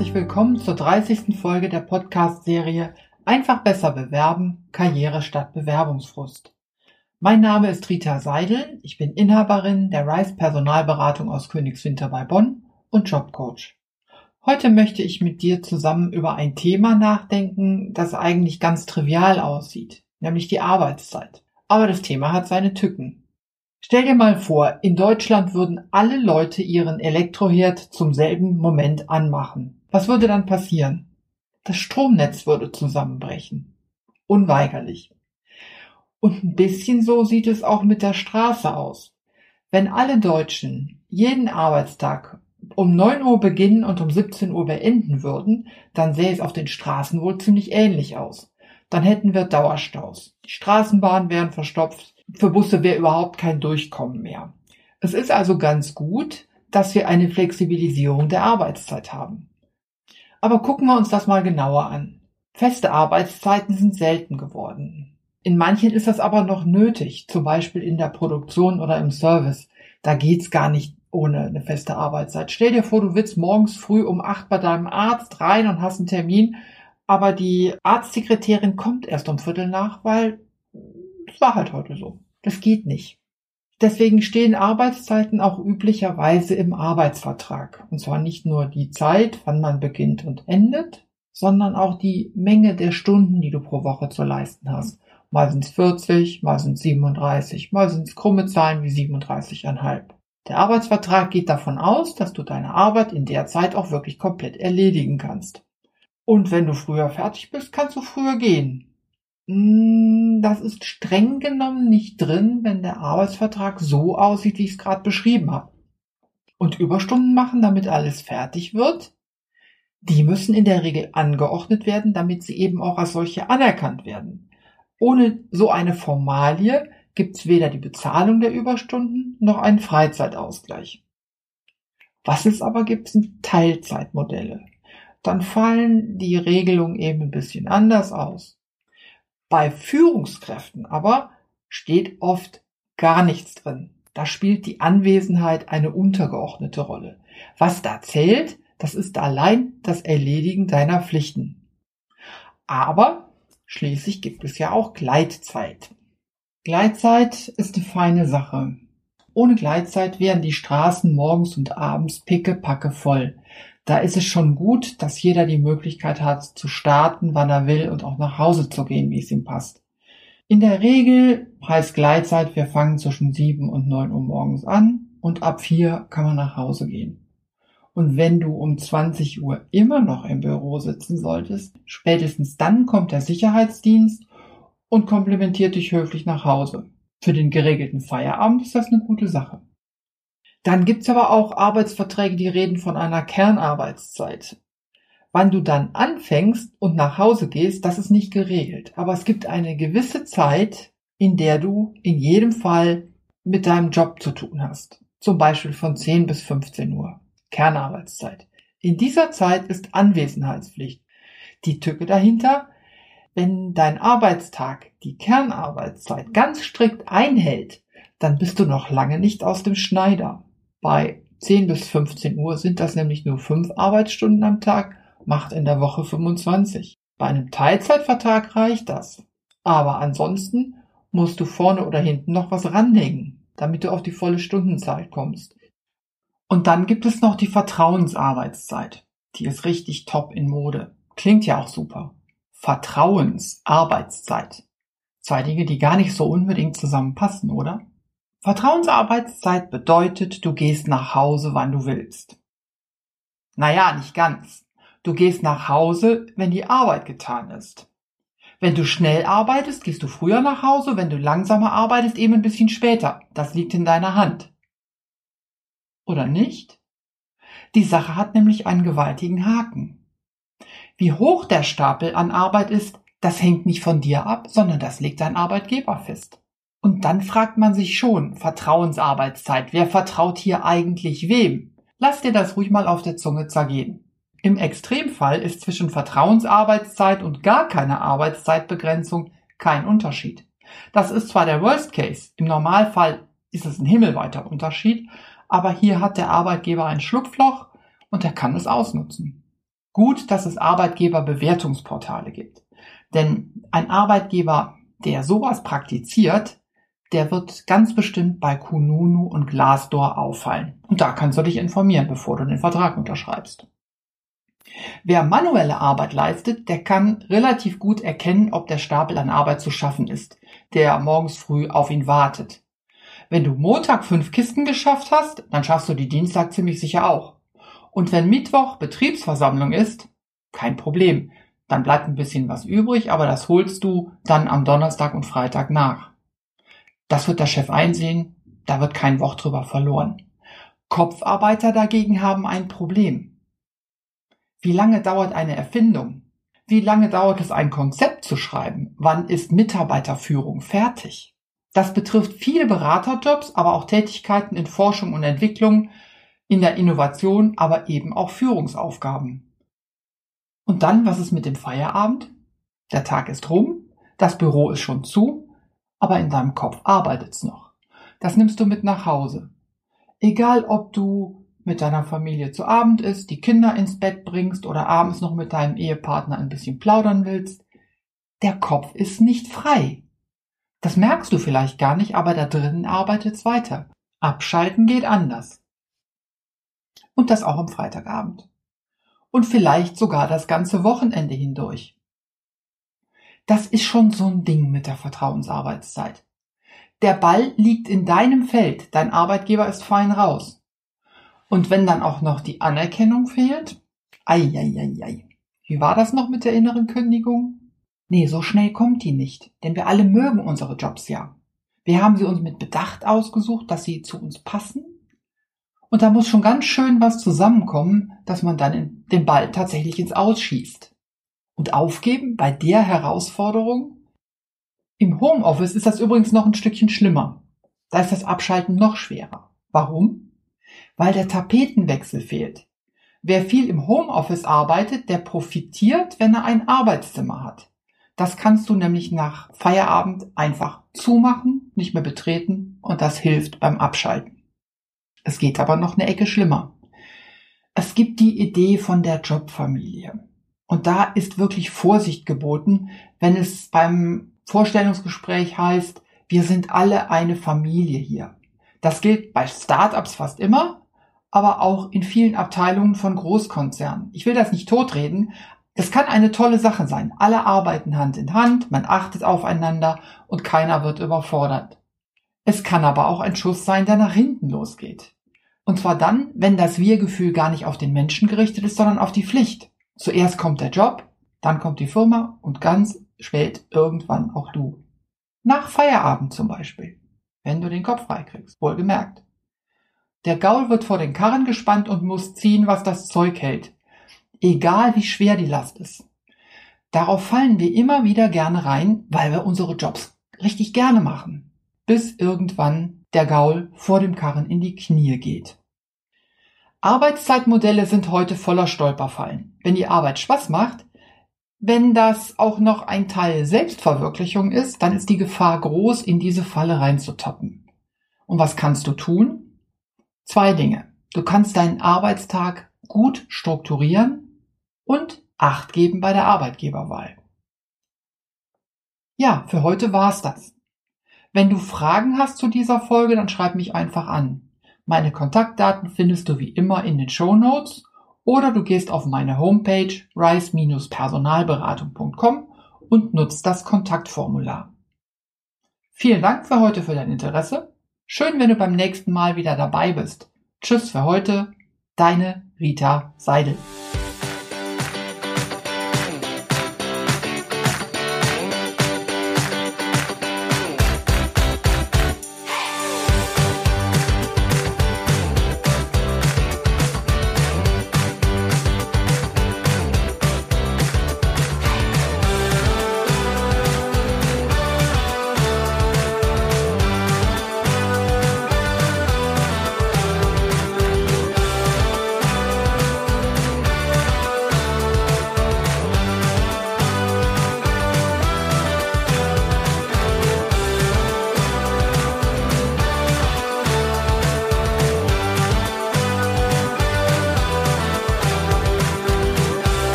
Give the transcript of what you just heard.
herzlich willkommen zur 30. Folge der Podcast-Serie Einfach besser bewerben, Karriere statt Bewerbungsfrust. Mein Name ist Rita Seidel, ich bin Inhaberin der Rice Personalberatung aus Königswinter bei Bonn und Jobcoach. Heute möchte ich mit dir zusammen über ein Thema nachdenken, das eigentlich ganz trivial aussieht, nämlich die Arbeitszeit. Aber das Thema hat seine Tücken. Stell dir mal vor, in Deutschland würden alle Leute ihren Elektroherd zum selben Moment anmachen. Was würde dann passieren? Das Stromnetz würde zusammenbrechen. Unweigerlich. Und ein bisschen so sieht es auch mit der Straße aus. Wenn alle Deutschen jeden Arbeitstag um 9 Uhr beginnen und um 17 Uhr beenden würden, dann sähe es auf den Straßen wohl ziemlich ähnlich aus. Dann hätten wir Dauerstaus. Die Straßenbahnen wären verstopft. Für Busse wäre überhaupt kein Durchkommen mehr. Es ist also ganz gut, dass wir eine Flexibilisierung der Arbeitszeit haben. Aber gucken wir uns das mal genauer an. Feste Arbeitszeiten sind selten geworden. In manchen ist das aber noch nötig, zum Beispiel in der Produktion oder im Service. Da geht's gar nicht ohne eine feste Arbeitszeit. Stell dir vor, du willst morgens früh um acht bei deinem Arzt rein und hast einen Termin, aber die Arztsekretärin kommt erst um Viertel nach, weil es war halt heute so. Das geht nicht. Deswegen stehen Arbeitszeiten auch üblicherweise im Arbeitsvertrag. Und zwar nicht nur die Zeit, wann man beginnt und endet, sondern auch die Menge der Stunden, die du pro Woche zu leisten hast. Mal sind es 40, mal sind es 37, mal sind es krumme Zahlen wie 37,5. Der Arbeitsvertrag geht davon aus, dass du deine Arbeit in der Zeit auch wirklich komplett erledigen kannst. Und wenn du früher fertig bist, kannst du früher gehen. Hm, das ist streng genommen nicht drin, wenn der Arbeitsvertrag so aussieht, wie ich es gerade beschrieben habe. Und Überstunden machen, damit alles fertig wird, die müssen in der Regel angeordnet werden, damit sie eben auch als solche anerkannt werden. Ohne so eine Formalie gibt es weder die Bezahlung der Überstunden noch einen Freizeitausgleich. Was es aber gibt, sind Teilzeitmodelle. Dann fallen die Regelungen eben ein bisschen anders aus. Bei Führungskräften aber steht oft gar nichts drin. Da spielt die Anwesenheit eine untergeordnete Rolle. Was da zählt, das ist allein das Erledigen deiner Pflichten. Aber schließlich gibt es ja auch Gleitzeit. Gleitzeit ist eine feine Sache. Ohne Gleitzeit wären die Straßen morgens und abends pickepacke voll. Da ist es schon gut, dass jeder die Möglichkeit hat, zu starten, wann er will und auch nach Hause zu gehen, wie es ihm passt. In der Regel heißt Gleitzeit, wir fangen zwischen sieben und neun Uhr morgens an und ab vier kann man nach Hause gehen. Und wenn du um 20 Uhr immer noch im Büro sitzen solltest, spätestens dann kommt der Sicherheitsdienst und komplimentiert dich höflich nach Hause. Für den geregelten Feierabend ist das eine gute Sache. Dann gibt's aber auch Arbeitsverträge, die reden von einer Kernarbeitszeit. Wann du dann anfängst und nach Hause gehst, das ist nicht geregelt. Aber es gibt eine gewisse Zeit, in der du in jedem Fall mit deinem Job zu tun hast. Zum Beispiel von 10 bis 15 Uhr. Kernarbeitszeit. In dieser Zeit ist Anwesenheitspflicht. Die Tücke dahinter, wenn dein Arbeitstag die Kernarbeitszeit ganz strikt einhält, dann bist du noch lange nicht aus dem Schneider. Bei 10 bis 15 Uhr sind das nämlich nur 5 Arbeitsstunden am Tag, macht in der Woche 25. Bei einem Teilzeitvertrag reicht das. Aber ansonsten musst du vorne oder hinten noch was ranhängen, damit du auf die volle Stundenzahl kommst. Und dann gibt es noch die Vertrauensarbeitszeit. Die ist richtig top in Mode. Klingt ja auch super. Vertrauensarbeitszeit. Zwei Dinge, die gar nicht so unbedingt zusammenpassen, oder? Vertrauensarbeitszeit bedeutet, du gehst nach Hause, wann du willst. Naja, nicht ganz. Du gehst nach Hause, wenn die Arbeit getan ist. Wenn du schnell arbeitest, gehst du früher nach Hause, wenn du langsamer arbeitest, eben ein bisschen später. Das liegt in deiner Hand. Oder nicht? Die Sache hat nämlich einen gewaltigen Haken. Wie hoch der Stapel an Arbeit ist, das hängt nicht von dir ab, sondern das legt dein Arbeitgeber fest. Und dann fragt man sich schon, Vertrauensarbeitszeit, wer vertraut hier eigentlich wem? Lass dir das ruhig mal auf der Zunge zergehen. Im Extremfall ist zwischen Vertrauensarbeitszeit und gar keiner Arbeitszeitbegrenzung kein Unterschied. Das ist zwar der Worst Case, im Normalfall ist es ein himmelweiter Unterschied, aber hier hat der Arbeitgeber ein Schlupfloch und er kann es ausnutzen. Gut, dass es Arbeitgeberbewertungsportale gibt. Denn ein Arbeitgeber, der sowas praktiziert, der wird ganz bestimmt bei Kununu und Glassdoor auffallen. Und da kannst du dich informieren, bevor du den Vertrag unterschreibst. Wer manuelle Arbeit leistet, der kann relativ gut erkennen, ob der Stapel an Arbeit zu schaffen ist, der morgens früh auf ihn wartet. Wenn du Montag fünf Kisten geschafft hast, dann schaffst du die Dienstag ziemlich sicher auch. Und wenn Mittwoch Betriebsversammlung ist, kein Problem. Dann bleibt ein bisschen was übrig, aber das holst du dann am Donnerstag und Freitag nach. Das wird der Chef einsehen, da wird kein Wort drüber verloren. Kopfarbeiter dagegen haben ein Problem. Wie lange dauert eine Erfindung? Wie lange dauert es, ein Konzept zu schreiben? Wann ist Mitarbeiterführung fertig? Das betrifft viele Beraterjobs, aber auch Tätigkeiten in Forschung und Entwicklung, in der Innovation, aber eben auch Führungsaufgaben. Und dann, was ist mit dem Feierabend? Der Tag ist rum, das Büro ist schon zu, aber in deinem Kopf arbeitet's noch. Das nimmst du mit nach Hause. Egal, ob du mit deiner Familie zu Abend isst, die Kinder ins Bett bringst oder abends noch mit deinem Ehepartner ein bisschen plaudern willst, der Kopf ist nicht frei. Das merkst du vielleicht gar nicht, aber da drinnen arbeitet's weiter. Abschalten geht anders. Und das auch am Freitagabend. Und vielleicht sogar das ganze Wochenende hindurch. Das ist schon so ein Ding mit der Vertrauensarbeitszeit. Der Ball liegt in deinem Feld, dein Arbeitgeber ist fein raus. Und wenn dann auch noch die Anerkennung fehlt, ei, ei, ei, ei. Wie war das noch mit der inneren Kündigung? Nee, so schnell kommt die nicht, denn wir alle mögen unsere Jobs ja. Wir haben sie uns mit Bedacht ausgesucht, dass sie zu uns passen und da muss schon ganz schön was zusammenkommen, dass man dann den Ball tatsächlich ins Ausschießt. Und aufgeben bei der Herausforderung? Im Homeoffice ist das übrigens noch ein Stückchen schlimmer. Da ist das Abschalten noch schwerer. Warum? Weil der Tapetenwechsel fehlt. Wer viel im Homeoffice arbeitet, der profitiert, wenn er ein Arbeitszimmer hat. Das kannst du nämlich nach Feierabend einfach zumachen, nicht mehr betreten und das hilft beim Abschalten. Es geht aber noch eine Ecke schlimmer. Es gibt die Idee von der Jobfamilie. Und da ist wirklich Vorsicht geboten, wenn es beim Vorstellungsgespräch heißt, wir sind alle eine Familie hier. Das gilt bei Startups fast immer, aber auch in vielen Abteilungen von Großkonzernen. Ich will das nicht totreden. Es kann eine tolle Sache sein. Alle arbeiten Hand in Hand, man achtet aufeinander und keiner wird überfordert. Es kann aber auch ein Schuss sein, der nach hinten losgeht. Und zwar dann, wenn das Wir-Gefühl gar nicht auf den Menschen gerichtet ist, sondern auf die Pflicht. Zuerst kommt der Job, dann kommt die Firma und ganz spät irgendwann auch du. Nach Feierabend zum Beispiel, wenn du den Kopf freikriegst, wohlgemerkt. Der Gaul wird vor den Karren gespannt und muss ziehen, was das Zeug hält. Egal wie schwer die Last ist. Darauf fallen wir immer wieder gerne rein, weil wir unsere Jobs richtig gerne machen bis irgendwann der Gaul vor dem Karren in die Knie geht. Arbeitszeitmodelle sind heute voller Stolperfallen. Wenn die Arbeit Spaß macht, wenn das auch noch ein Teil Selbstverwirklichung ist, dann ist die Gefahr groß, in diese Falle reinzutappen. Und was kannst du tun? Zwei Dinge. Du kannst deinen Arbeitstag gut strukturieren und Acht geben bei der Arbeitgeberwahl. Ja, für heute war's das. Wenn du Fragen hast zu dieser Folge, dann schreib mich einfach an. Meine Kontaktdaten findest du wie immer in den Show Notes oder du gehst auf meine Homepage rise-personalberatung.com und nutzt das Kontaktformular. Vielen Dank für heute für dein Interesse. Schön, wenn du beim nächsten Mal wieder dabei bist. Tschüss für heute, deine Rita Seidel.